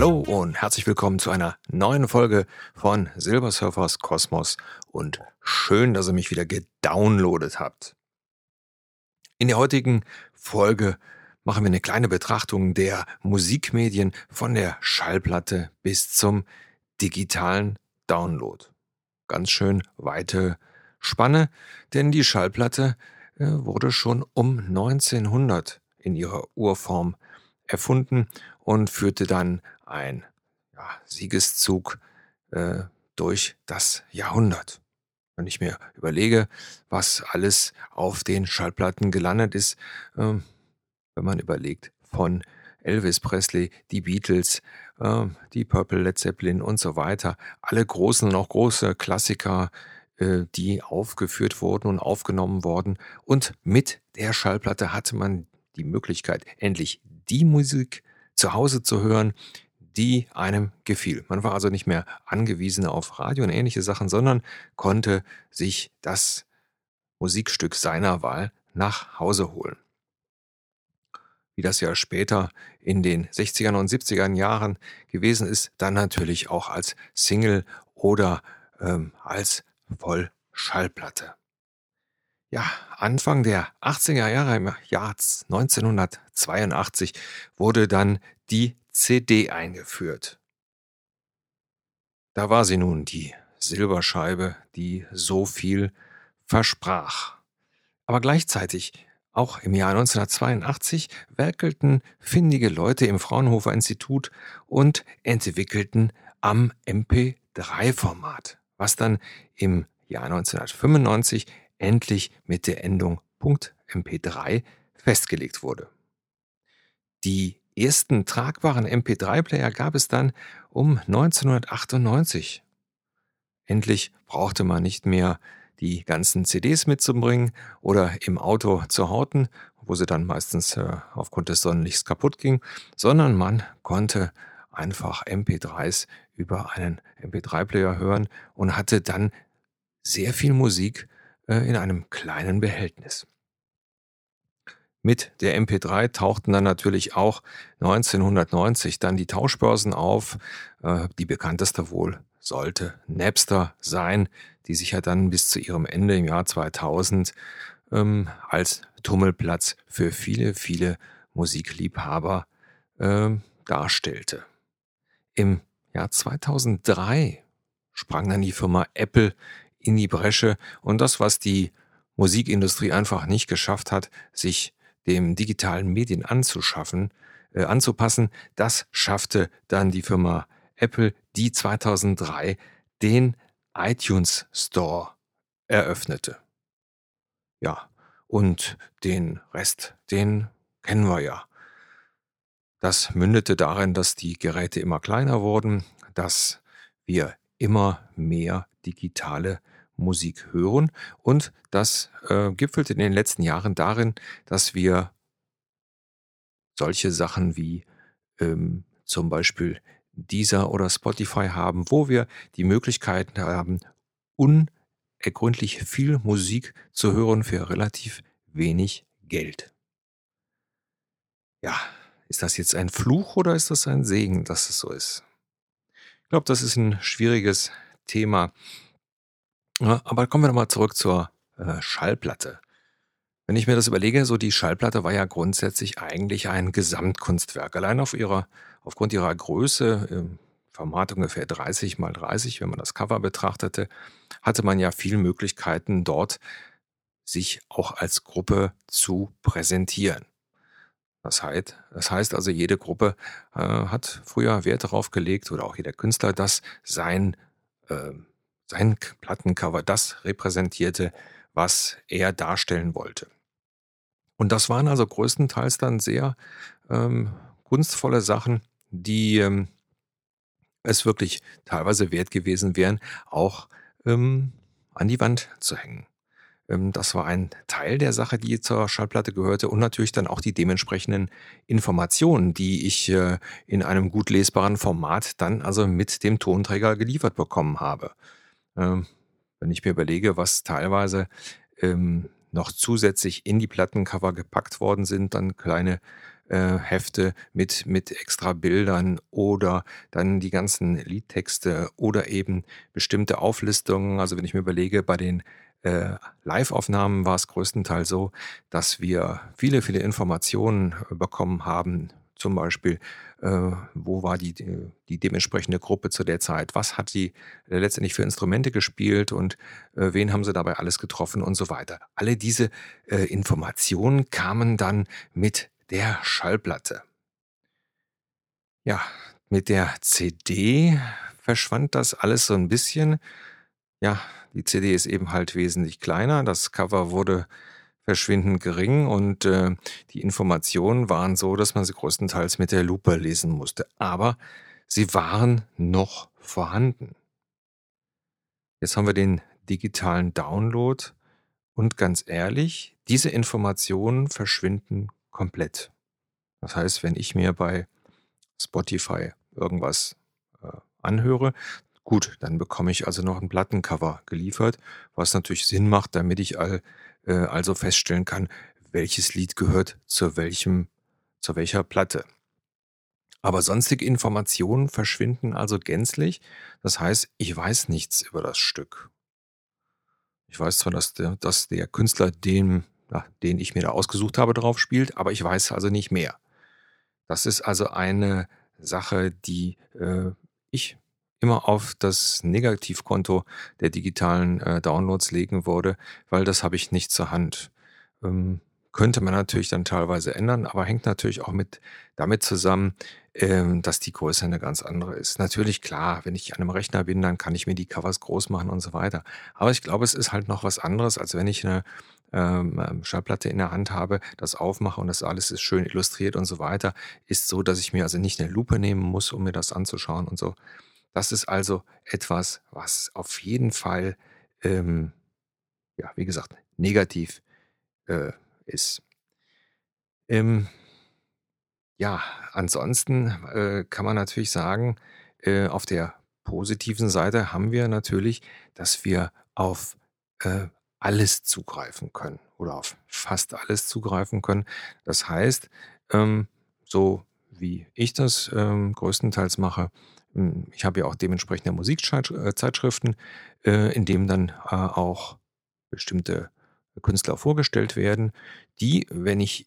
Hallo und herzlich willkommen zu einer neuen Folge von Silbersurfers Kosmos und schön, dass ihr mich wieder gedownloadet habt. In der heutigen Folge machen wir eine kleine Betrachtung der Musikmedien von der Schallplatte bis zum digitalen Download. Ganz schön weite Spanne, denn die Schallplatte äh, wurde schon um 1900 in ihrer Urform erfunden und führte dann ein ja, Siegeszug äh, durch das Jahrhundert. Wenn ich mir überlege, was alles auf den Schallplatten gelandet ist, äh, wenn man überlegt, von Elvis Presley, die Beatles, äh, die Purple Led Zeppelin und so weiter, alle großen und auch große Klassiker, äh, die aufgeführt wurden und aufgenommen wurden. Und mit der Schallplatte hatte man die Möglichkeit, endlich die Musik zu Hause zu hören, die einem gefiel. Man war also nicht mehr angewiesen auf Radio und ähnliche Sachen, sondern konnte sich das Musikstück seiner Wahl nach Hause holen. Wie das ja später in den 60er und 70er Jahren gewesen ist, dann natürlich auch als Single oder ähm, als Vollschallplatte. Ja, Anfang der 80er Jahre, im Jahr 1982, wurde dann die CD eingeführt. Da war sie nun, die Silberscheibe, die so viel versprach. Aber gleichzeitig, auch im Jahr 1982, werkelten findige Leute im Fraunhofer Institut und entwickelten am MP3-Format, was dann im Jahr 1995 endlich mit der Endung .mp3 festgelegt wurde. Die ersten tragbaren MP3-Player gab es dann um 1998. Endlich brauchte man nicht mehr die ganzen CDs mitzubringen oder im Auto zu horten, wo sie dann meistens äh, aufgrund des Sonnenlichts kaputt ging, sondern man konnte einfach MP3s über einen MP3-Player hören und hatte dann sehr viel Musik in einem kleinen Behältnis. Mit der MP3 tauchten dann natürlich auch 1990 dann die Tauschbörsen auf. Äh, die bekannteste wohl sollte Napster sein, die sich ja dann bis zu ihrem Ende im Jahr 2000 ähm, als Tummelplatz für viele, viele Musikliebhaber äh, darstellte. Im Jahr 2003 sprang dann die Firma Apple in die Bresche und das, was die Musikindustrie einfach nicht geschafft hat, sich dem digitalen Medien anzuschaffen, äh, anzupassen, das schaffte dann die Firma Apple, die 2003 den iTunes Store eröffnete. Ja, und den Rest, den kennen wir ja. Das mündete darin, dass die Geräte immer kleiner wurden, dass wir immer mehr digitale Musik hören. Und das äh, gipfelte in den letzten Jahren darin, dass wir solche Sachen wie ähm, zum Beispiel Deezer oder Spotify haben, wo wir die Möglichkeit haben, unergründlich viel Musik zu hören für relativ wenig Geld. Ja, ist das jetzt ein Fluch oder ist das ein Segen, dass es so ist? Ich glaube, das ist ein schwieriges Thema. Ja, aber kommen wir nochmal zurück zur äh, Schallplatte. Wenn ich mir das überlege, so die Schallplatte war ja grundsätzlich eigentlich ein Gesamtkunstwerk. Allein auf ihrer, aufgrund ihrer Größe, im Format ungefähr 30 mal 30, wenn man das Cover betrachtete, hatte man ja viele Möglichkeiten dort, sich auch als Gruppe zu präsentieren. Das heißt, das heißt also, jede Gruppe äh, hat früher Wert darauf gelegt oder auch jeder Künstler, dass sein äh, sein Plattencover das repräsentierte, was er darstellen wollte. Und das waren also größtenteils dann sehr ähm, kunstvolle Sachen, die ähm, es wirklich teilweise wert gewesen wären, auch ähm, an die Wand zu hängen. Ähm, das war ein Teil der Sache, die zur Schallplatte gehörte und natürlich dann auch die dementsprechenden Informationen, die ich äh, in einem gut lesbaren Format dann also mit dem Tonträger geliefert bekommen habe. Ähm, wenn ich mir überlege, was teilweise ähm, noch zusätzlich in die Plattencover gepackt worden sind, dann kleine äh, Hefte mit, mit extra Bildern oder dann die ganzen Liedtexte oder eben bestimmte Auflistungen. Also wenn ich mir überlege, bei den äh, Live-Aufnahmen war es größtenteils so, dass wir viele, viele Informationen bekommen haben zum Beispiel, äh, wo war die, die dementsprechende Gruppe zu der Zeit, was hat sie äh, letztendlich für Instrumente gespielt und äh, wen haben sie dabei alles getroffen und so weiter. Alle diese äh, Informationen kamen dann mit der Schallplatte. Ja, mit der CD verschwand das alles so ein bisschen. Ja, die CD ist eben halt wesentlich kleiner. Das Cover wurde verschwindend gering und äh, die Informationen waren so, dass man sie größtenteils mit der Lupe lesen musste. Aber sie waren noch vorhanden. Jetzt haben wir den digitalen Download und ganz ehrlich, diese Informationen verschwinden komplett. Das heißt, wenn ich mir bei Spotify irgendwas äh, anhöre, gut, dann bekomme ich also noch ein Plattencover geliefert, was natürlich Sinn macht, damit ich all äh, also feststellen kann, welches Lied gehört zu welchem, zu welcher Platte. Aber sonstige Informationen verschwinden also gänzlich. Das heißt, ich weiß nichts über das Stück. Ich weiß zwar, dass der, dass der Künstler, den, den ich mir da ausgesucht habe, drauf spielt, aber ich weiß also nicht mehr. Das ist also eine Sache, die äh, ich immer auf das Negativkonto der digitalen äh, Downloads legen würde, weil das habe ich nicht zur Hand. Ähm, könnte man natürlich dann teilweise ändern, aber hängt natürlich auch mit damit zusammen, ähm, dass die Größe eine ganz andere ist. Natürlich klar, wenn ich an einem Rechner bin, dann kann ich mir die Covers groß machen und so weiter. Aber ich glaube, es ist halt noch was anderes, als wenn ich eine ähm, ähm Schallplatte in der Hand habe, das aufmache und das alles ist schön illustriert und so weiter, ist so, dass ich mir also nicht eine Lupe nehmen muss, um mir das anzuschauen und so. Das ist also etwas, was auf jeden Fall, ähm, ja, wie gesagt, negativ äh, ist. Ähm, ja, ansonsten äh, kann man natürlich sagen, äh, auf der positiven Seite haben wir natürlich, dass wir auf äh, alles zugreifen können oder auf fast alles zugreifen können. Das heißt, ähm, so wie ich das ähm, größtenteils mache, hm, ich habe ja auch dementsprechende Musikzeitschriften, äh, in denen dann äh, auch bestimmte Künstler vorgestellt werden, die, wenn ich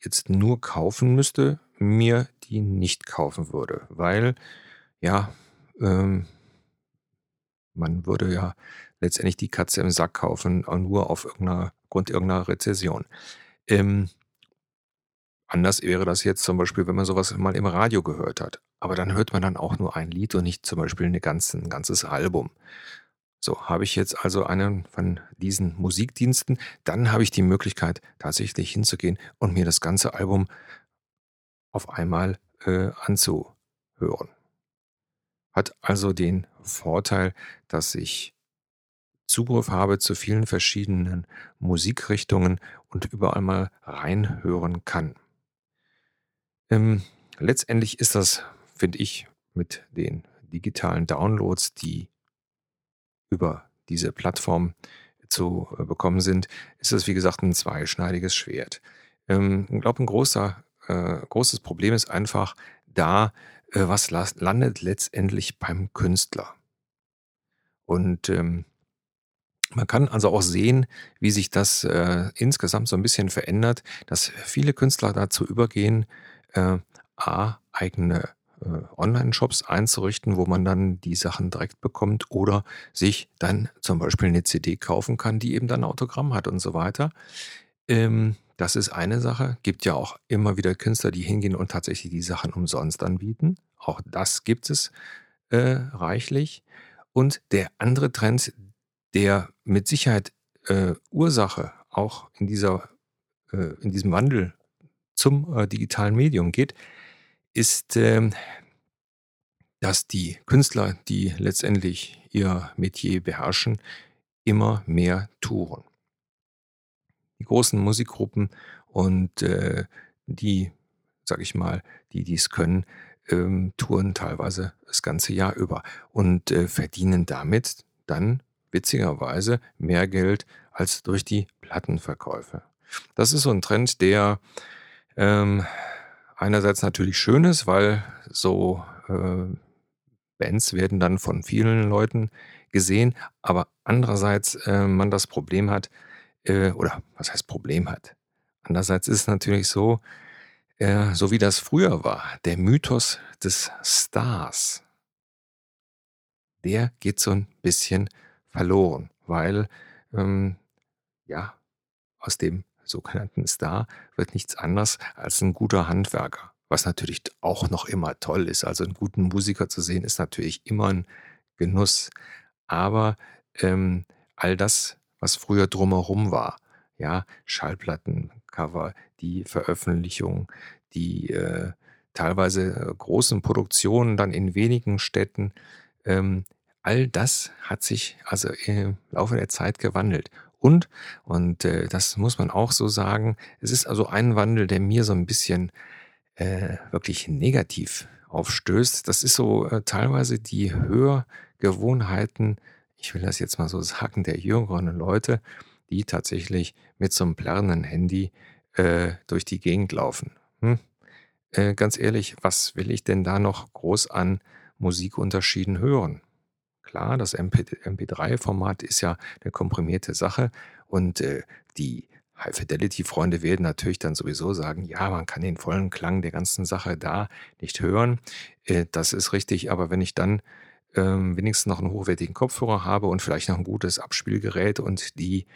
jetzt nur kaufen müsste, mir die nicht kaufen würde, weil ja, ähm, man würde ja letztendlich die Katze im Sack kaufen, nur auf irgendeiner Grund irgendeiner Rezession. Ähm, Anders wäre das jetzt zum Beispiel, wenn man sowas mal im Radio gehört hat. Aber dann hört man dann auch nur ein Lied und nicht zum Beispiel eine ganze, ein ganzes Album. So, habe ich jetzt also einen von diesen Musikdiensten, dann habe ich die Möglichkeit, tatsächlich hinzugehen und mir das ganze Album auf einmal äh, anzuhören. Hat also den Vorteil, dass ich Zugriff habe zu vielen verschiedenen Musikrichtungen und überall mal reinhören kann. Ähm, letztendlich ist das, finde ich, mit den digitalen Downloads, die über diese Plattform zu äh, bekommen sind, ist das, wie gesagt, ein zweischneidiges Schwert. Ähm, ich glaube, ein großer, äh, großes Problem ist einfach da, äh, was landet letztendlich beim Künstler. Und ähm, man kann also auch sehen, wie sich das äh, insgesamt so ein bisschen verändert, dass viele Künstler dazu übergehen, äh, A, eigene äh, Online-Shops einzurichten, wo man dann die Sachen direkt bekommt oder sich dann zum Beispiel eine CD kaufen kann, die eben dann Autogramm hat und so weiter. Ähm, das ist eine Sache. Gibt ja auch immer wieder Künstler, die hingehen und tatsächlich die Sachen umsonst anbieten. Auch das gibt es äh, reichlich. Und der andere Trend, der mit Sicherheit äh, Ursache auch in, dieser, äh, in diesem Wandel zum äh, digitalen Medium geht, ist, äh, dass die Künstler, die letztendlich ihr Metier beherrschen, immer mehr touren. Die großen Musikgruppen und äh, die, sag ich mal, die dies können, ähm, touren teilweise das ganze Jahr über und äh, verdienen damit dann witzigerweise mehr Geld als durch die Plattenverkäufe. Das ist so ein Trend, der ähm, einerseits natürlich schön ist, weil so äh, Bands werden dann von vielen Leuten gesehen, aber andererseits äh, man das Problem hat, äh, oder was heißt Problem hat? Andererseits ist es natürlich so, äh, so wie das früher war, der Mythos des Stars, der geht so ein bisschen verloren, weil ähm, ja, aus dem sogenannten Star wird nichts anderes als ein guter Handwerker. Was natürlich auch noch immer toll ist. Also einen guten Musiker zu sehen, ist natürlich immer ein Genuss. Aber ähm, all das, was früher drumherum war, ja, Schallplattencover, die Veröffentlichung, die äh, teilweise äh, großen Produktionen dann in wenigen Städten, ähm, all das hat sich also im Laufe der Zeit gewandelt. Und, und äh, das muss man auch so sagen, es ist also ein Wandel, der mir so ein bisschen äh, wirklich negativ aufstößt. Das ist so äh, teilweise die Hörgewohnheiten, ich will das jetzt mal so sagen, der jüngeren Leute, die tatsächlich mit so einem plärrenden Handy äh, durch die Gegend laufen. Hm? Äh, ganz ehrlich, was will ich denn da noch groß an Musikunterschieden hören? Klar, das MP3-Format ist ja eine komprimierte Sache und äh, die High-Fidelity-Freunde werden natürlich dann sowieso sagen, ja, man kann den vollen Klang der ganzen Sache da nicht hören. Äh, das ist richtig, aber wenn ich dann ähm, wenigstens noch einen hochwertigen Kopfhörer habe und vielleicht noch ein gutes Abspielgerät und die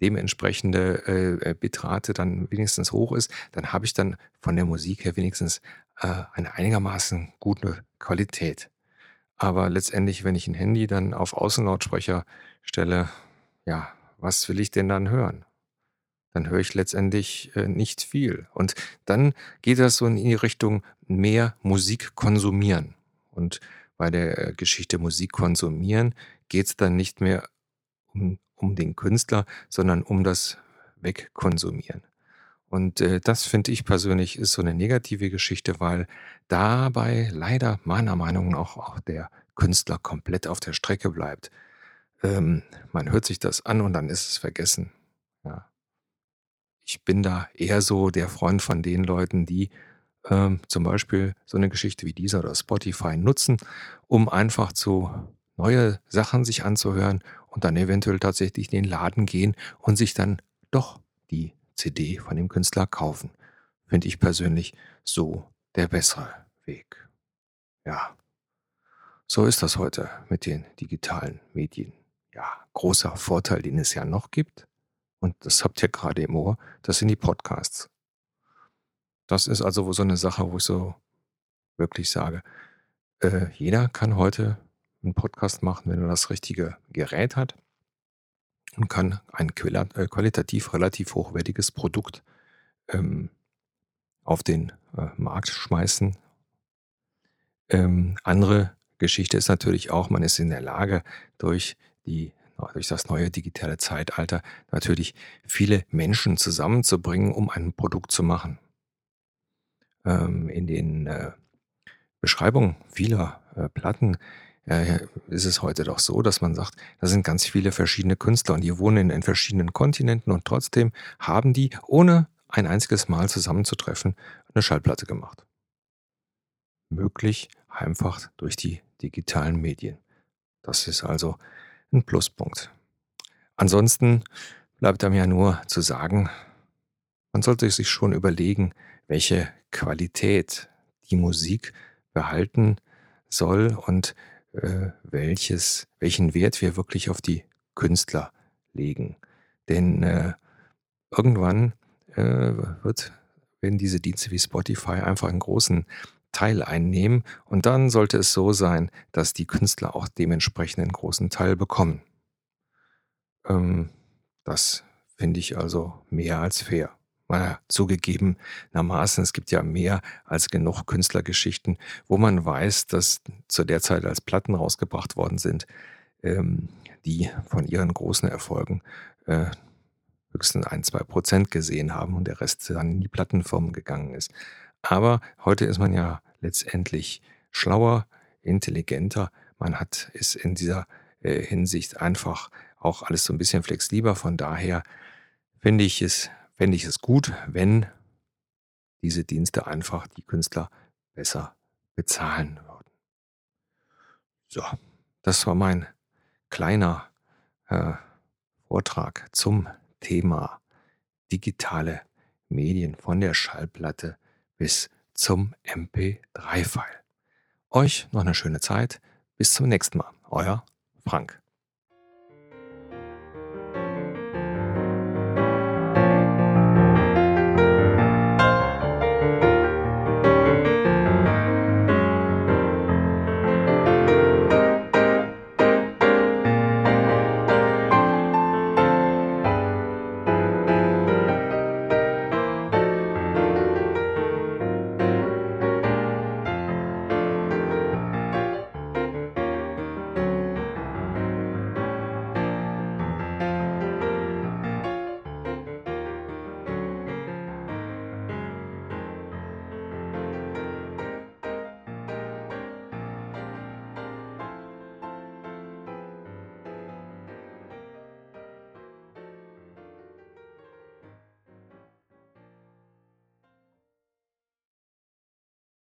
dementsprechende äh, Bitrate dann wenigstens hoch ist, dann habe ich dann von der Musik her wenigstens äh, eine einigermaßen gute Qualität. Aber letztendlich, wenn ich ein Handy dann auf Außenlautsprecher stelle, ja, was will ich denn dann hören? Dann höre ich letztendlich äh, nicht viel. Und dann geht das so in die Richtung mehr Musik konsumieren. Und bei der Geschichte Musik konsumieren geht es dann nicht mehr um, um den Künstler, sondern um das Wegkonsumieren. Und äh, das finde ich persönlich ist so eine negative Geschichte, weil dabei leider meiner Meinung nach auch der Künstler komplett auf der Strecke bleibt. Ähm, man hört sich das an und dann ist es vergessen. Ja. Ich bin da eher so der Freund von den Leuten, die ähm, zum Beispiel so eine Geschichte wie dieser oder Spotify nutzen, um einfach zu neue Sachen sich anzuhören und dann eventuell tatsächlich in den Laden gehen und sich dann doch die CD von dem Künstler kaufen. Finde ich persönlich so der bessere Weg. Ja, so ist das heute mit den digitalen Medien. Ja, großer Vorteil, den es ja noch gibt, und das habt ihr gerade im Ohr, das sind die Podcasts. Das ist also so eine Sache, wo ich so wirklich sage, äh, jeder kann heute einen Podcast machen, wenn er das richtige Gerät hat und kann ein äh, qualitativ relativ hochwertiges Produkt ähm, auf den äh, Markt schmeißen. Ähm, andere Geschichte ist natürlich auch, man ist in der Lage, durch, die, durch das neue digitale Zeitalter natürlich viele Menschen zusammenzubringen, um ein Produkt zu machen. Ähm, in den äh, Beschreibungen vieler äh, Platten äh, ist es heute doch so, dass man sagt, da sind ganz viele verschiedene Künstler und die wohnen in verschiedenen Kontinenten und trotzdem haben die, ohne ein einziges Mal zusammenzutreffen, eine Schallplatte gemacht. Möglich einfach durch die digitalen Medien. Das ist also ein Pluspunkt. Ansonsten bleibt einem ja nur zu sagen, man sollte sich schon überlegen, welche Qualität die Musik behalten soll und welches, welchen Wert wir wirklich auf die Künstler legen. Denn äh, irgendwann äh, wird, werden diese Dienste wie Spotify einfach einen großen Teil einnehmen und dann sollte es so sein, dass die Künstler auch dementsprechend einen großen Teil bekommen. Ähm, das finde ich also mehr als fair mal zugegebenermaßen, es gibt ja mehr als genug Künstlergeschichten, wo man weiß, dass zu der Zeit, als Platten rausgebracht worden sind, ähm, die von ihren großen Erfolgen äh, höchstens ein, zwei Prozent gesehen haben und der Rest dann in die Plattenfirmen gegangen ist. Aber heute ist man ja letztendlich schlauer, intelligenter. Man hat ist in dieser äh, Hinsicht einfach auch alles so ein bisschen flexibler. Von daher finde ich es fände ich es gut, wenn diese Dienste einfach die Künstler besser bezahlen würden. So, das war mein kleiner äh, Vortrag zum Thema digitale Medien von der Schallplatte bis zum MP3-File. Euch noch eine schöne Zeit. Bis zum nächsten Mal. Euer Frank.